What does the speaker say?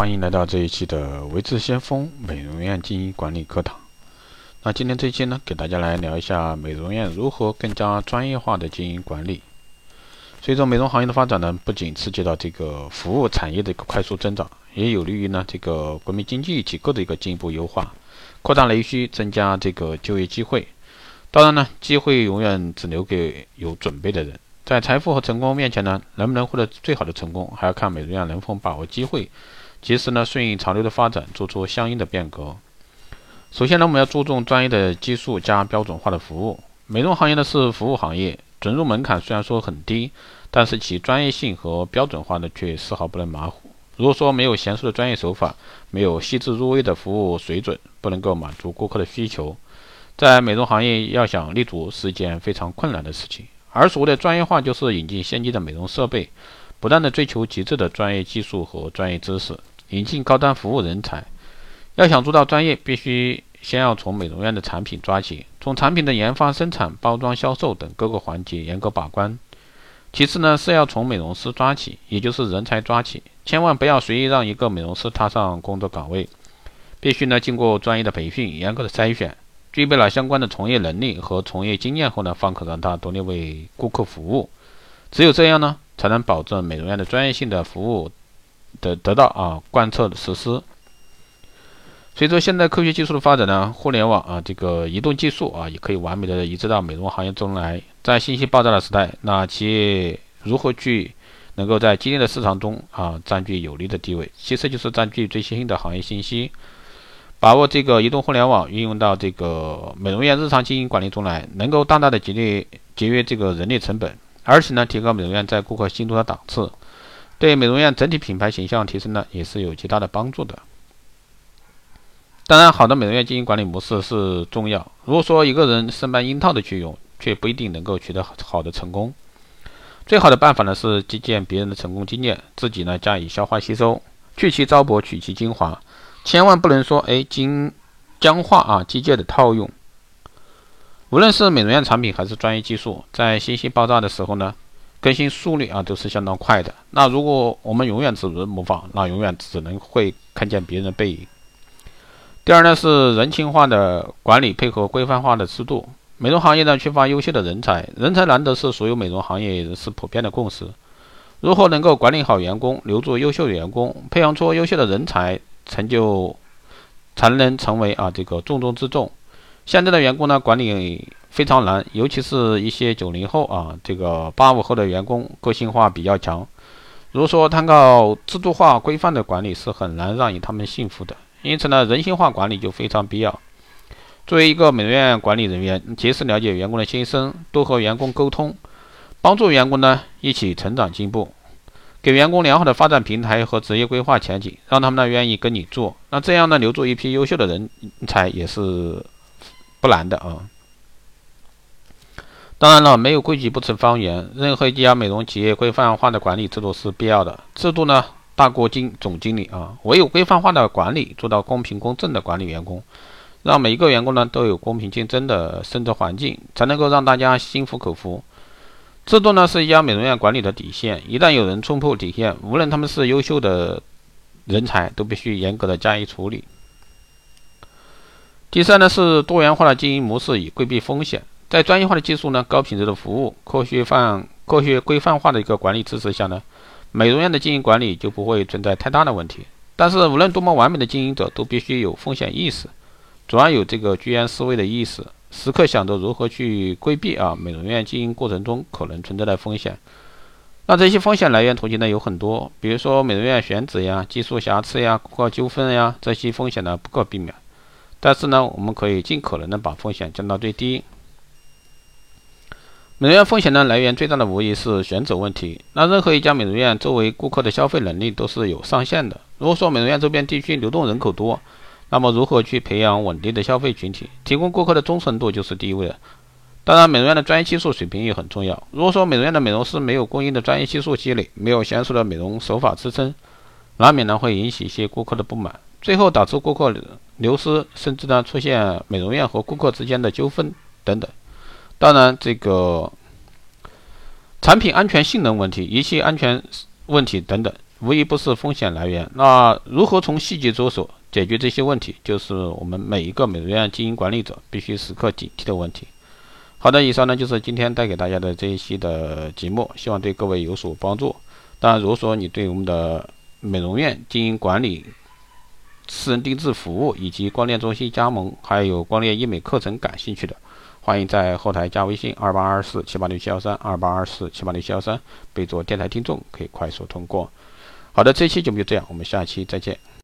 欢迎来到这一期的维智先锋美容院经营管理课堂。那今天这一期呢，给大家来聊一下美容院如何更加专业化的经营管理。随着美容行业的发展呢，不仅刺激到这个服务产业的一个快速增长，也有利于呢这个国民经济结构的一个进一步优化，扩大内需，增加这个就业机会。当然呢，机会永远只留给有准备的人。在财富和成功面前呢，能不能获得最好的成功，还要看美容院能否把握机会，及时呢顺应潮流的发展，做出相应的变革。首先呢，我们要注重专业的技术加标准化的服务。美容行业呢是服务行业，准入门槛虽然说很低，但是其专业性和标准化呢却丝毫不能马虎。如果说没有娴熟的专业手法，没有细致入微的服务水准，不能够满足顾客的需求。在美容行业要想立足是一件非常困难的事情，而所谓的专业化就是引进先进的美容设备，不断的追求极致的专业技术和专业知识，引进高端服务人才。要想做到专业，必须先要从美容院的产品抓起，从产品的研发、生产、包装、销售等各个环节严格把关。其次呢，是要从美容师抓起，也就是人才抓起，千万不要随意让一个美容师踏上工作岗位，必须呢经过专业的培训，严格的筛选。具备了相关的从业能力和从业经验后呢，方可让他独立为顾客服务。只有这样呢，才能保证美容院的专业性的服务得得到啊贯彻的实施。随着现代科学技术的发展呢，互联网啊这个移动技术啊也可以完美的移植到美容行业中来。在信息爆炸的时代，那企业如何去能够在激烈的市场中啊占据有利的地位？其次就是占据最新的行业信息。把握这个移动互联网运用到这个美容院日常经营管理中来，能够大大的节约节约这个人力成本，而且呢，提高美容院在顾客心中的档次，对美容院整体品牌形象提升呢，也是有极大的帮助的。当然，好的美容院经营管理模式是重要。如果说一个人生搬硬套的去用，却不一定能够取得好的成功。最好的办法呢，是借鉴别人的成功经验，自己呢加以消化吸收，去其糟粕，取其精华。千万不能说哎，精僵化啊，机械的套用。无论是美容院产品还是专业技术，在信息爆炸的时候呢，更新速率啊都是相当快的。那如果我们永远只能模仿，那永远只能会看见别人的背影。第二呢是人情化的管理配合规范化的制度。美容行业呢缺乏优秀的人才，人才难得是所有美容行业人士普遍的共识。如何能够管理好员工，留住优秀员工，培养出优秀的人才？成就才能成为啊这个重中之重。现在的员工呢管理非常难，尤其是一些九零后啊这个八五后的员工个性化比较强。如果说单靠制度化规范的管理是很难让他们信服的。因此呢，人性化管理就非常必要。作为一个美容院管理人员，及时了解员工的心声，多和员工沟通，帮助员工呢一起成长进步。给员工良好的发展平台和职业规划前景，让他们呢愿意跟你做，那这样呢留住一批优秀的人才也是不难的啊。当然了，没有规矩不成方圆，任何一家美容企业规范化的管理制度是必要的。制度呢大过经总经理啊，唯有规范化的管理，做到公平公正的管理员工，让每一个员工呢都有公平竞争的生存环境，才能够让大家心服口服。制度呢是一家美容院管理的底线，一旦有人冲破底线，无论他们是优秀的人才，都必须严格的加以处理。第三呢是多元化的经营模式，以规避风险。在专业化的技术呢、高品质的服务、科学范、科学规范化的一个管理支持下呢，美容院的经营管理就不会存在太大的问题。但是，无论多么完美的经营者，都必须有风险意识，主要有这个居安思危的意识。时刻想着如何去规避啊美容院经营过程中可能存在的风险。那这些风险来源途径呢有很多，比如说美容院选址呀、技术瑕疵呀、顾客纠纷呀，这些风险呢不可避免。但是呢，我们可以尽可能的把风险降到最低。美容院风险呢来源最大的无疑是选址问题。那任何一家美容院作为顾客的消费能力都是有上限的。如果说美容院周边地区流动人口多，那么，如何去培养稳定的消费群体，提供顾客的忠诚度就是第一位的。当然，美容院的专业技术水平也很重要。如果说美容院的美容师没有过硬的专业技术积累，没有娴熟的美容手法支撑，难免呢会引起一些顾客的不满，最后导致顾客流失，甚至呢出现美容院和顾客之间的纠纷等等。当然，这个产品安全性能问题、仪器安全问题等等。无疑不是风险来源。那如何从细节着手解决这些问题，就是我们每一个美容院经营管理者必须时刻警惕的问题。好的，以上呢就是今天带给大家的这一期的节目，希望对各位有所帮助。当然，如果说你对我们的美容院经营管理、私人定制服务以及光电中心加盟，还有光电医美课程感兴趣的，欢迎在后台加微信二八二四七八六七幺三二八二四七八六七幺三，备注电台听众，可以快速通过。好的，这期节目就这样，我们下期再见。